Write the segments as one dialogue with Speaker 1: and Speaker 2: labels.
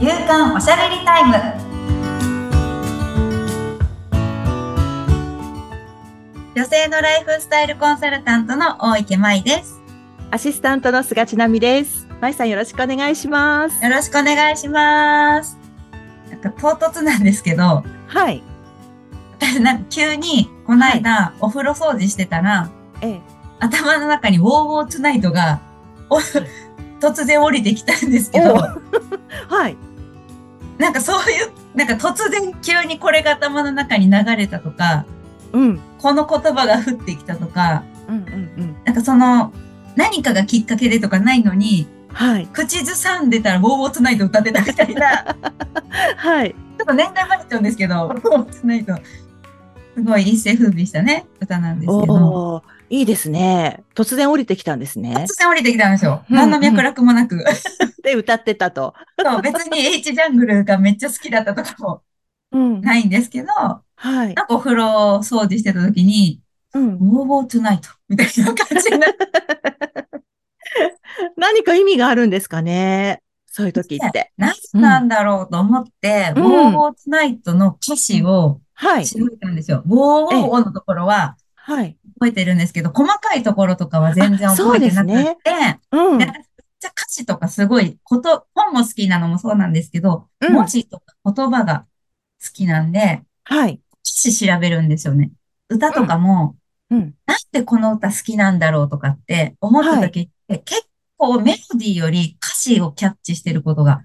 Speaker 1: 夕刊おしゃべりタイム女性のライフスタイルコンサルタントの大池舞です
Speaker 2: アシスタントの菅千奈美です。まいさんよろしくお願いします。
Speaker 1: よろしくお願いしますなんか唐突なんですけど
Speaker 2: はい。
Speaker 1: 私なんか急にこの間、お風呂掃除してたら
Speaker 2: ええ。
Speaker 1: 頭の中にウォーウォーツナイトがお突然降りてきたんですけど
Speaker 2: おはい。
Speaker 1: なんかそういうなんか突然急にこれが頭の中に流れたとか
Speaker 2: うん。
Speaker 1: この言葉が降ってきたとか
Speaker 2: うんうんうん。
Speaker 1: なんかその何かがきっかけでとかないのに
Speaker 2: はい。
Speaker 1: 口ずさんでたらウォーウォーツナイト歌ってたみたいなち
Speaker 2: はい。
Speaker 1: ょっと年代バレちゃうんですけど、ウォーウォーツナイトすごい一世風靡したね歌なんですけど
Speaker 2: いいですね。突然降りてきたんですね
Speaker 1: 突。然降りてきたんですよ。
Speaker 2: うん
Speaker 1: 何の脈絡もなく。
Speaker 2: で、歌ってたと。
Speaker 1: そう別に H ジャングルがめっちゃ好きだったとかも
Speaker 2: うん。
Speaker 1: ないんですけど、な
Speaker 2: はい。
Speaker 1: んかお風呂掃除してた時に、
Speaker 2: うん。
Speaker 1: ウォーウォーツナイトみたいな感じになって、
Speaker 2: 何か意味があるんですかね。そういう時って。
Speaker 1: 何なんだろうと思って、
Speaker 2: うん
Speaker 1: ウォーウォーツナイトの歌詞を
Speaker 2: はい。
Speaker 1: 調べたんですよ。ウォーウォーのところは
Speaker 2: はい。
Speaker 1: 覚えてるんですけど、細かいところとかは全然覚えてなく
Speaker 2: あそう
Speaker 1: て、
Speaker 2: うん。
Speaker 1: で私めっちゃ歌詞とかすごい、こと、本も好きなのもそうなんですけど、
Speaker 2: うん
Speaker 1: 文字とか言葉が好きなんで、
Speaker 2: はい。
Speaker 1: 歌詞調べるんですよね。歌とかも、
Speaker 2: うん。
Speaker 1: なんでこの歌好きなんだろうとかって思った時って、結構メロディーより歌詞をキャッチしてることが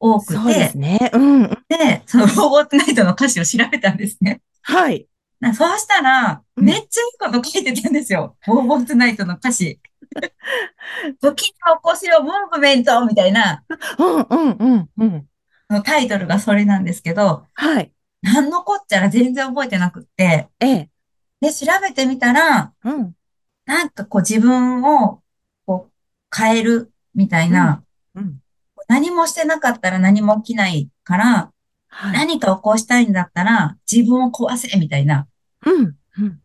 Speaker 1: 多く
Speaker 2: そうで
Speaker 1: て、
Speaker 2: すね。うん。
Speaker 1: で、そのウォーーツナイトの歌詞を調べたんですね。
Speaker 2: はい。
Speaker 1: なそうしたら、
Speaker 2: うん
Speaker 1: めっちゃいいこと書いてたんですよ。ウォーウォーツナイトの歌詞。時の起こしをムーブメントみたいな
Speaker 2: うんうんうんうん。
Speaker 1: のタイトルがそれなんですけど、
Speaker 2: はい。
Speaker 1: なんのこっちゃら全然覚えてなくって、
Speaker 2: ええ。
Speaker 1: で、調べてみたら、
Speaker 2: うん。
Speaker 1: なんかこう自分をこう変えるみたいな、
Speaker 2: うん。
Speaker 1: 何もしてなかったら何も起きないから、
Speaker 2: はい。
Speaker 1: 何か起こしたいんだったら自分を壊せみたいな。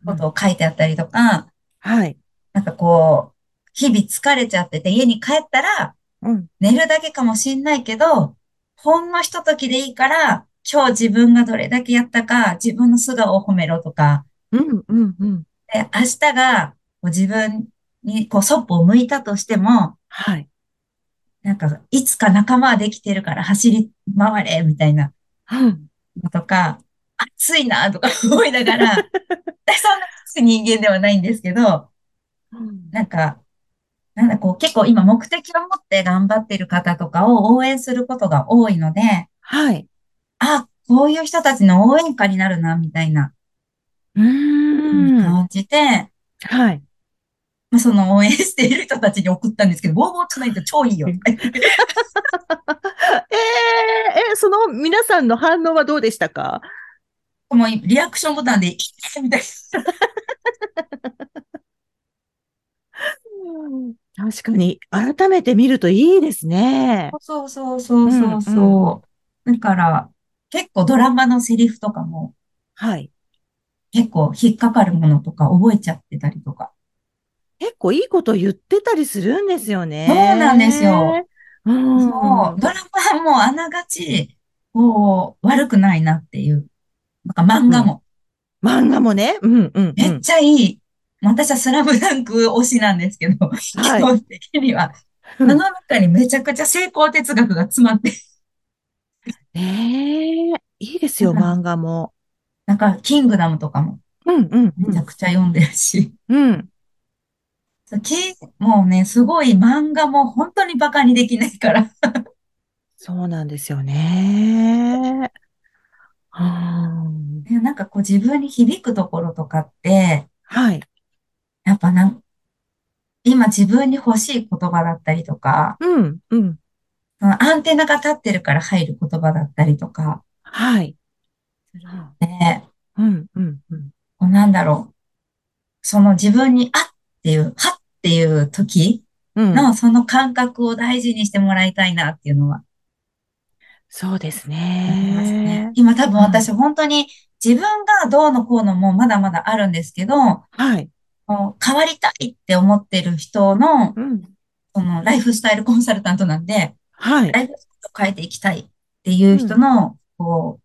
Speaker 1: ことを書いてあったりとか、
Speaker 2: はい。
Speaker 1: なんかこう、日々疲れちゃってて家に帰ったら
Speaker 2: うん。
Speaker 1: 寝るだけかもしんないけど、ほんのひとときでいいから、今日自分がどれだけやったか自分の素顔を褒めろとか、
Speaker 2: うん。うん。うん。
Speaker 1: で、明日がこう自分にこうそっぽを向いたとしても、
Speaker 2: はい。
Speaker 1: なんか、いつか仲間はできてるから走り回れ、みたいな
Speaker 2: うん。
Speaker 1: のとか、暑いな、とか 思いながら、そんな人間ではないんですけど、なんか、なんだ、こう、結構今目的を持って頑張ってる方とかを応援することが多いので、
Speaker 2: はい。
Speaker 1: あ、こういう人たちの応援歌になるな、みたいな
Speaker 2: うーん。
Speaker 1: 感じで、
Speaker 2: はい。
Speaker 1: まあその応援している人たちに送ったんですけど、ウォーウォーツナイト超いいよ。
Speaker 2: えええ、その皆さんの反応はどうでしたか？
Speaker 1: もうリアクションボタンで、いいねみたい
Speaker 2: 確かに、改めて見るといいですね。
Speaker 1: な。そうそうそうそうそう。だから、結構ドラマのセリフとかも、
Speaker 2: はい。
Speaker 1: 結構引っかかるものとか覚えちゃってたりとか。
Speaker 2: 結構いいこと言ってたりするんですよね。
Speaker 1: そうなんですよ。
Speaker 2: うん。
Speaker 1: そう、ドラマもあながち、こう、悪くないなっていう。なんか漫画も、
Speaker 2: 漫画もね。うんうんうん。
Speaker 1: めっちゃいい。私はスラムダンク推しなんですけど、基
Speaker 2: はい
Speaker 1: 本的には。
Speaker 2: うん
Speaker 1: あの中にめちゃくちゃ成功哲学が詰まって、
Speaker 2: ええいいですよ、
Speaker 1: うん
Speaker 2: 漫画も。
Speaker 1: なんか、キングダムとかも
Speaker 2: うんうん
Speaker 1: めちゃくちゃ読んでるし、
Speaker 2: うん。
Speaker 1: そうきもうね、すごい漫画も本当にバカにできないから、
Speaker 2: そうなんですよね。うん。
Speaker 1: ねなんかこう自分に響くところとかって、
Speaker 2: はい。
Speaker 1: やっぱなん、今自分に欲しい言葉だったりとか、
Speaker 2: うんうん。
Speaker 1: そのアンテナが立ってるから入る言葉だったりとか、
Speaker 2: はい。
Speaker 1: で、
Speaker 2: うんうんうん。
Speaker 1: こうなんだろう。その自分にあっていう、はっていう時
Speaker 2: うん。
Speaker 1: のその感覚を大事にしてもらいたいなっていうのは
Speaker 2: そうです
Speaker 1: ね
Speaker 2: ね。。
Speaker 1: 今多分私本当に自分がどうのこうのもまだまだあるんですけど、
Speaker 2: はい。
Speaker 1: 変わりたいって思ってる人の、
Speaker 2: うん。
Speaker 1: そのライフスタイルコンサルタントなんで、
Speaker 2: はい。
Speaker 1: ライフス変えていきたいっていう人の、こう、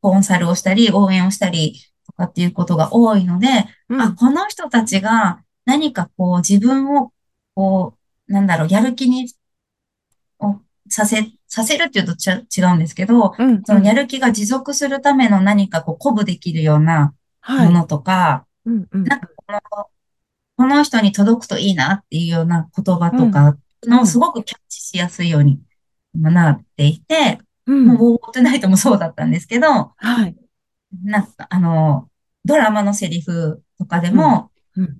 Speaker 1: コンサルをしたり、応援をしたりとかっていうことが多いので、あ、
Speaker 2: うん。
Speaker 1: この人たちが何かこう自分を、こう、なんだろう、やる気に、をさせ、させるっていうとちゃ違うんですけど、
Speaker 2: うん。
Speaker 1: そのやる気が持続するための何かこう鼓舞できるような
Speaker 2: はい。
Speaker 1: ものとか、
Speaker 2: うん。うん。
Speaker 1: なんかこの、この人に届くといいなっていうような言葉と
Speaker 2: うん。
Speaker 1: か
Speaker 2: うん。
Speaker 1: のすごくキャッチしやすいように今なっていて、
Speaker 2: うん。
Speaker 1: もうウォークトゥナイトもそうだったんですけど、
Speaker 2: はい。
Speaker 1: なんかあの、ドラマのセリフとかで
Speaker 2: うん。
Speaker 1: も、
Speaker 2: うん。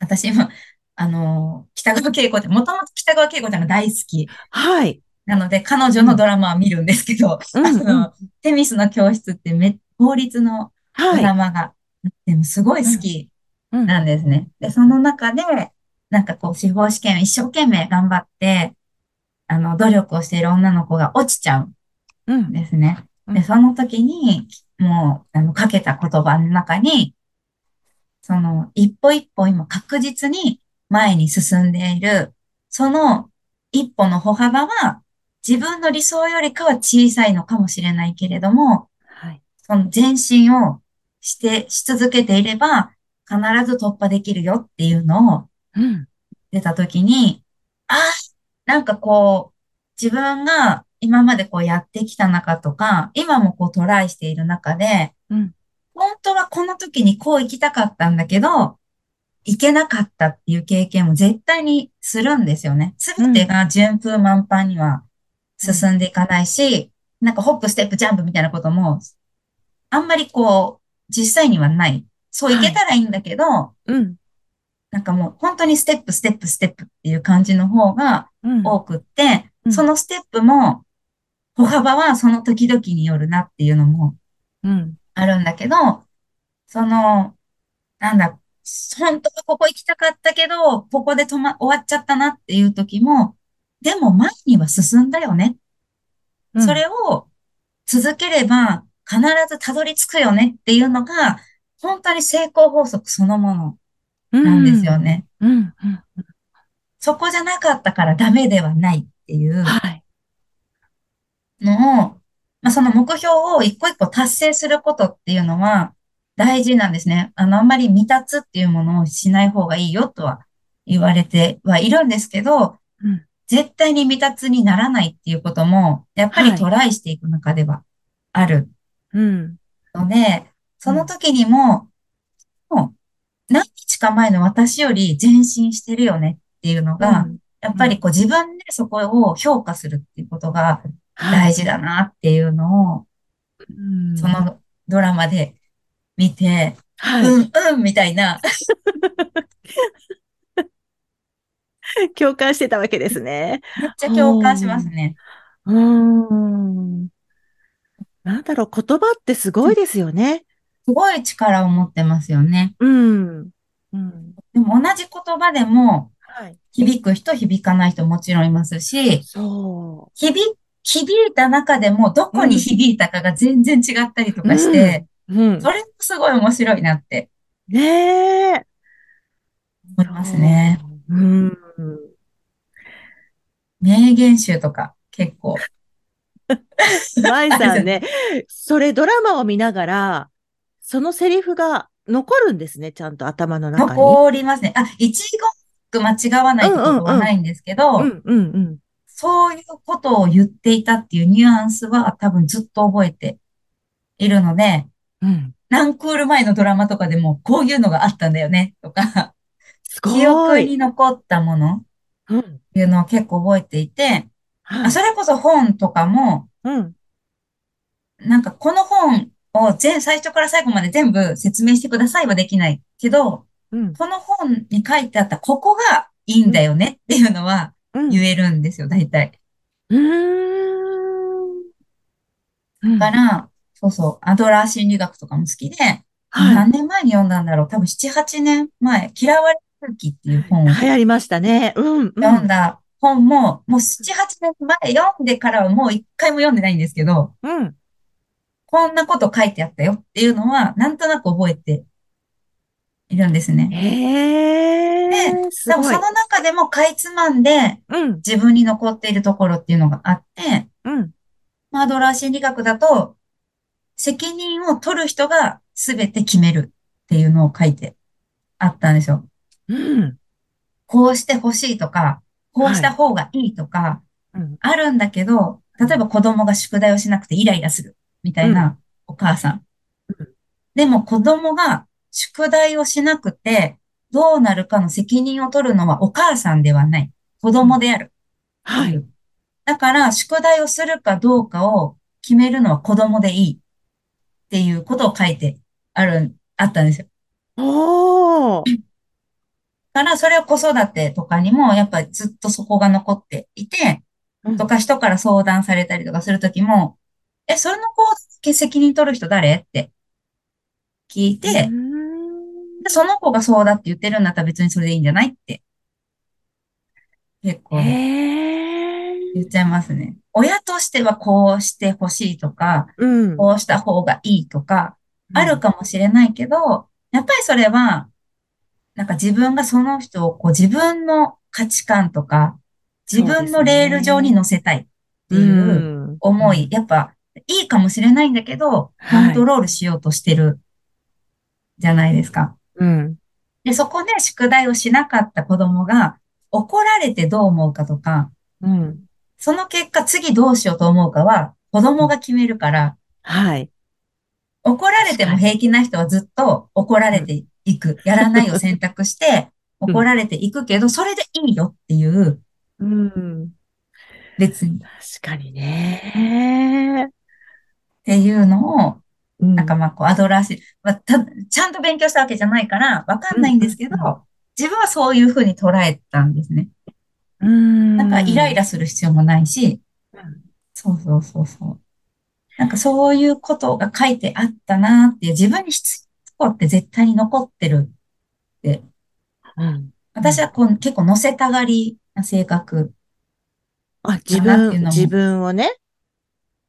Speaker 1: 私今、あの、北川景子って、もともと北川景子ちゃんが大好き。
Speaker 2: はい。
Speaker 1: なので、彼女
Speaker 2: うん。
Speaker 1: のドラマは見るんですけど、
Speaker 2: うん。
Speaker 1: あ
Speaker 2: うん。
Speaker 1: の、テミスの教室ってめ、法律のド
Speaker 2: はい。
Speaker 1: ラマがあってもすごい
Speaker 2: うん。
Speaker 1: 好き
Speaker 2: うん。
Speaker 1: なんですね。で、その中で、なんかこう、司法試験を一生懸命頑張って、あの、努力をしている女の子が落ちちゃ
Speaker 2: う。
Speaker 1: うんんですね。で、
Speaker 2: うん。
Speaker 1: その時に、もう、あの、かけた言葉の中に、その、一歩一歩今確実に前に進んでいる、その一歩の歩幅は自分の理想よりかは小さいのかもしれないけれども、
Speaker 2: はい。
Speaker 1: その前進をして、し続けていれば必ず突破できるよっていうのを
Speaker 2: うん。
Speaker 1: 出た時に、ああ、なんかこう、自分が今までこうやってきた中とか、今もこうトライしている中で、
Speaker 2: うん。
Speaker 1: 本当はこの時にこう行きたかったんだけど、行けなかったっていう経験も絶対にするんですよね。す
Speaker 2: うん。
Speaker 1: べてが順風満帆には
Speaker 2: うん。
Speaker 1: 進んでいかないし、なんかホップ、ステップ、ジャンプみたいなことも、あんまりこう、実際にはない。そう行け
Speaker 2: はい。
Speaker 1: たらいいんだけど、
Speaker 2: うん。
Speaker 1: なんかもう本当にステップ、ステップ、ステップっていう感じの方が
Speaker 2: うん。
Speaker 1: 多くって、
Speaker 2: うん。
Speaker 1: そのステップも、歩幅はその時々によるなっていうのも
Speaker 2: うん。
Speaker 1: あるんだけど、その、なんだ、本当はここ行きたかったけど、ここで止ま、終わっちゃったなっていう時も、でも前には進んだよね。そ
Speaker 2: うん。
Speaker 1: れを続ければ必ずたどり着くよねっていうのが、本当に成功法則そのもの
Speaker 2: う
Speaker 1: なんですよ
Speaker 2: ん。
Speaker 1: ね。
Speaker 2: うん。うん。
Speaker 1: そこじゃなかったからダメではないっていう
Speaker 2: はい。
Speaker 1: のを、まあ、その目標を一個一個達成することっていうのは大事なんですね。あの、あんまり未達っていうものをしない方がいいよとは言われてはいるんですけど、
Speaker 2: うん。
Speaker 1: 絶対に未達にならないっていうことも、やっぱり
Speaker 2: はい。
Speaker 1: トライしていく中ではある
Speaker 2: うん。
Speaker 1: ので、
Speaker 2: う
Speaker 1: その
Speaker 2: ん。
Speaker 1: 時にも、もう何日か前の私より前進してるよねっていうの
Speaker 2: う
Speaker 1: が、
Speaker 2: ん。
Speaker 1: やっ
Speaker 2: うん。
Speaker 1: ぱりこう自分でそこを評価するっていうことが
Speaker 2: はい。
Speaker 1: 大事だなっていうのを、
Speaker 2: うん。
Speaker 1: そのドラマで見て、
Speaker 2: はい。
Speaker 1: うん、うん、みたいな、
Speaker 2: 共感してたわけですね。
Speaker 1: めっちゃ共感しますね。
Speaker 2: うーん。なんだろう、言葉ってすごいですよね。
Speaker 1: すごい力を持ってますよね。
Speaker 2: うん。うん。
Speaker 1: でも同じ言葉でも、
Speaker 2: はい。
Speaker 1: 響く人、響かない人もちろんいますし、
Speaker 2: そ
Speaker 1: 響、響いた中でもど
Speaker 2: う。
Speaker 1: こに
Speaker 2: うん。
Speaker 1: 響いたかが全然違ったりとかし
Speaker 2: うん。
Speaker 1: て、
Speaker 2: うん。
Speaker 1: それもすごい面白いなって
Speaker 2: ねえ。
Speaker 1: 思いますね。
Speaker 2: そう。うん。
Speaker 1: 名言集とか結構
Speaker 2: 舞
Speaker 1: あるじゃん。
Speaker 2: さんね、それドラマを見ながら、そのセリフが残るんですね、ちゃんと頭の中に。
Speaker 1: 残りますね。あ、一語間違わな
Speaker 2: うん
Speaker 1: いことは。ないんですけ
Speaker 2: う
Speaker 1: ど、
Speaker 2: んうんうん。
Speaker 1: そういうことを言っていたっていうニュアンスは多分ずっと覚えているので、
Speaker 2: うん。
Speaker 1: 何クール前のドラマとかでもこういうのがあったんだよねとか、
Speaker 2: す
Speaker 1: 記
Speaker 2: ごい。
Speaker 1: 憶に残ったものっ
Speaker 2: うん。
Speaker 1: ていうのを結構覚えていて、あ、
Speaker 2: はい。
Speaker 1: それこそ本とかも、
Speaker 2: うん。
Speaker 1: なんかこの本を全、最初から最後まで全部説明してくださいはできないけど、
Speaker 2: うん。
Speaker 1: この本に書いてあったここがいいんだよねっていうのは
Speaker 2: うん。
Speaker 1: 言えるんですよ、大体。
Speaker 2: うーん。うん。
Speaker 1: だから、そうそう、アドラー心理学とかも好きで、
Speaker 2: はい。
Speaker 1: 何年前に読んだんだろう多分7、8年前、嫌われる空気っていう本を
Speaker 2: 流行りましたね。うん、うん。
Speaker 1: 読んだ本も、もう7、8年前読んでからはもう一回も読んでないんですけど、
Speaker 2: うん。
Speaker 1: こんなこと書いてあったよっていうのは、なんとなく覚えているんですね。
Speaker 2: へ
Speaker 1: で。でもその中でもかいつまんで
Speaker 2: うん。
Speaker 1: 自分に残っているところっていうのがあって、アドラー心理学だと、責任を取る人が全て決めるっていうのを書いてあったんですよ。
Speaker 2: うん。
Speaker 1: こうしてほしいとか、こうした
Speaker 2: はい。
Speaker 1: 方がいいとか、
Speaker 2: うん。
Speaker 1: あるんだけど、例えば子供が宿題をしなくてイライラするみたいなお母さん。
Speaker 2: うん
Speaker 1: でも子供が宿題をしなくてどうなるかの責任を取るのはお母さんではない。子供である。
Speaker 2: はい。
Speaker 1: だから宿題をするかどうかを決めるのは子供でいいっていうことを書いてある、あったんですよ。
Speaker 2: おー。
Speaker 1: だからそれを子育てとかにもやっぱりずっとそこが残っていて、
Speaker 2: うん
Speaker 1: とか人から相談されたりとかするときも、え、それの子、責任取る人誰？って聞いうて、その子がそうだって言ってるんだったら別にそれでいいんじゃないって、結構。言っちゃいますね。親としてはこうしてほしいとか、
Speaker 2: うん。
Speaker 1: こうした方がいいとか、あるかもしれないけど、やっぱりそれは、なんか自分がその人をこう自分の価値観とか、自分のレール上に乗せたいっていう思い、やっぱいいかもしれないんだけど、
Speaker 2: はい
Speaker 1: コントロールしようとしてるじゃないですか。
Speaker 2: うん。
Speaker 1: で、そこで宿題をしなかった子供が怒られてどう思うかとか、
Speaker 2: うん。
Speaker 1: その結果次どうしようと思うかは子供が決めるから、
Speaker 2: はい。
Speaker 1: 怒られても平気な人はずっと怒られていく。やらないを選択して、
Speaker 2: うん
Speaker 1: 怒られていくけど、それでいいよっていう、
Speaker 2: うん。
Speaker 1: 別に。っ
Speaker 2: 確かにね。
Speaker 1: ていうのを、
Speaker 2: うん
Speaker 1: なんかまあこうアドラーし、まあ、たちゃんと勉強したわけじゃないから、わかんないんですけど
Speaker 2: うんうん、
Speaker 1: 自分はそういうふうに捉えたんですね。
Speaker 2: うん。
Speaker 1: なんかイライラする必要もないし、
Speaker 2: うん
Speaker 1: そうそうそうそう。なんかそういうことが書いてあったなっていう、自分に必要なことって絶対に残ってるって。
Speaker 2: うん。
Speaker 1: 私はこう結構乗せたがりな性格。
Speaker 2: あ、自分、自分をね。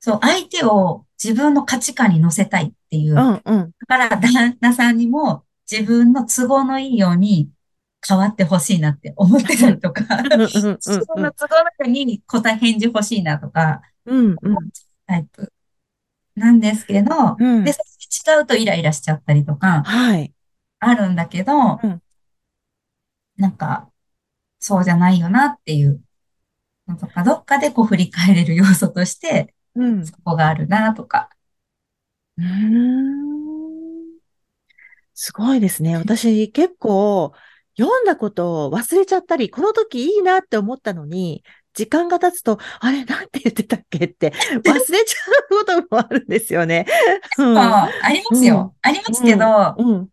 Speaker 1: そう、相手を自分の価値観に乗せたいっていう。
Speaker 2: う
Speaker 1: だ
Speaker 2: んうん。
Speaker 1: から旦那さんにも自分の都合のいいように変わってほしいなって思ってたりとか、自分の都合のように答え返事欲しいなとか、
Speaker 2: うんうん。
Speaker 1: タイプなんですけど、
Speaker 2: うん
Speaker 1: で、違うとイライラしちゃったりとか、
Speaker 2: はい。
Speaker 1: あるんだけど、
Speaker 2: うん
Speaker 1: なんか、そうじゃないよなっていうのとか、どっかでこう振り返れる要素として、
Speaker 2: うん。
Speaker 1: そこがあるなとか。
Speaker 2: うーん。すごいですね。私結構読んだことを忘れちゃったり、この時いいなって思ったのに、時間が経つと、あれ、なんて言ってたっけって 忘れちゃうこともあるんですよね。うん
Speaker 1: あありますよ。ありますけど、
Speaker 2: うん。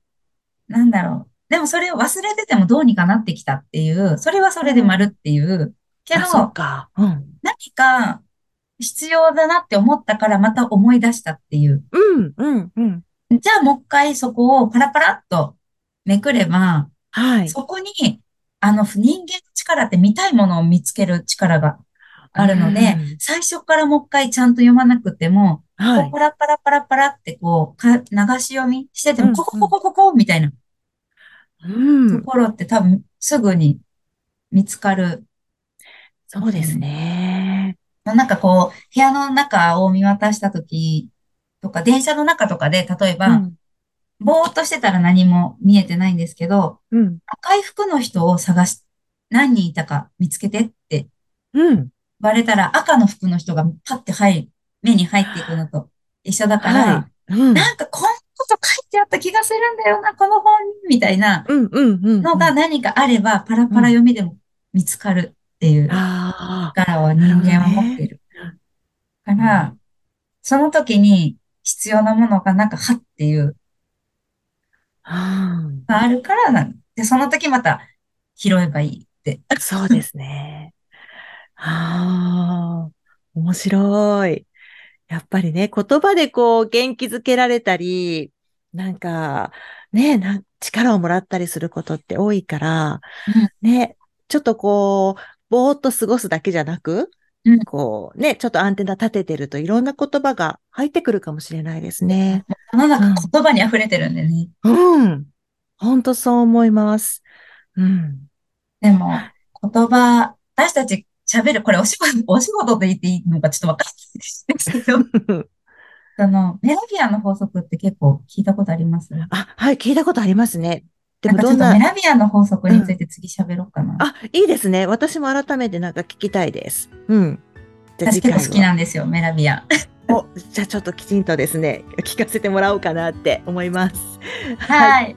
Speaker 1: なんだろう。でもそれを忘れててもどうにかなってきたっていう、それはそれで丸っていう。けど
Speaker 2: あ、、そうか。うん。
Speaker 1: 何か必要だなって思ったからまた思い出したっていう。
Speaker 2: うん、うん、うん。
Speaker 1: じゃあもう一回そこをパラパラっとめくれば、
Speaker 2: はい。
Speaker 1: そこに、あの人間の力って見たいものを見つける力があるので
Speaker 2: うん、
Speaker 1: 最初からもう一回ちゃんと読まなくても、
Speaker 2: はい。
Speaker 1: パラパラパラパラってこう、か流し読みしてても、
Speaker 2: うん
Speaker 1: ここここここみたいな
Speaker 2: うん。
Speaker 1: ところって多分すぐに見つかる。
Speaker 2: そうですね。
Speaker 1: なんかこう、部屋の中を見渡したときとか、電車の中とかで、例えば、
Speaker 2: うん。
Speaker 1: ぼーっとしてたら何も見えてないんですけど、
Speaker 2: うん。
Speaker 1: 赤い服の人を探し、何人いたか見つけてって言
Speaker 2: うん。
Speaker 1: われたら、赤の服の人がパッて入る、目に入っていくのと一緒だから、
Speaker 2: はい。うん。
Speaker 1: なんかこんなこと書いてあった気がするんだよな、この本に、みたいな。のが何かあれば、パラパラ読みでも見つかるっていう。力は人間は持っている。から、その時に必要なものがなんか、はっていう、あるからなんで、その時また拾えばいいって。
Speaker 2: そうですね。ああ、面白い。やっぱりね、言葉でこう元気づけられたり、なんか、ね、なん力をもらったりすることって多いから、ね、ちょっとこう、ぼーっと過ごすだけじゃなく、
Speaker 1: うん
Speaker 2: こう、ね、ちょっとアンテナ立ててるといろんな言葉が入ってくるかもしれないですね。
Speaker 1: 世の中言葉に溢れてるんでね。
Speaker 2: うん。本当そう思います。うん。
Speaker 1: でも、言葉、私たち喋る、これお仕事、お仕事で言っていいのかちょっとわかんないですけど、その、メラビアンの法則って結構聞いたことあります？
Speaker 2: あ、はい、聞いたことありますね。でもどんな、
Speaker 1: メラビアンの法則について次喋ろうかな。
Speaker 2: あ、いいですね。私も改めてなんか聞きたいです。うん。じ
Speaker 1: 私結構好きなんですよ、メラビアン。
Speaker 2: お、じゃあちょっときちんとですね、聞かせてもらおうかなって思います。
Speaker 1: はい。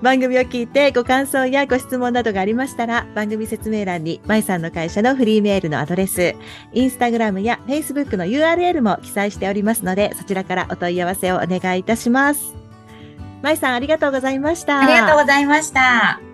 Speaker 2: 番組を聞いてご感想やご質問などがありましたら、番組説明欄に、まいさんの会社のフリーメールのアドレス、インスタグラムやフェイスブックの URL も記載しておりますので、そちらからお問い合わせをお願いいたします。まいさん、ありがとうございました。
Speaker 1: ありがとうございました。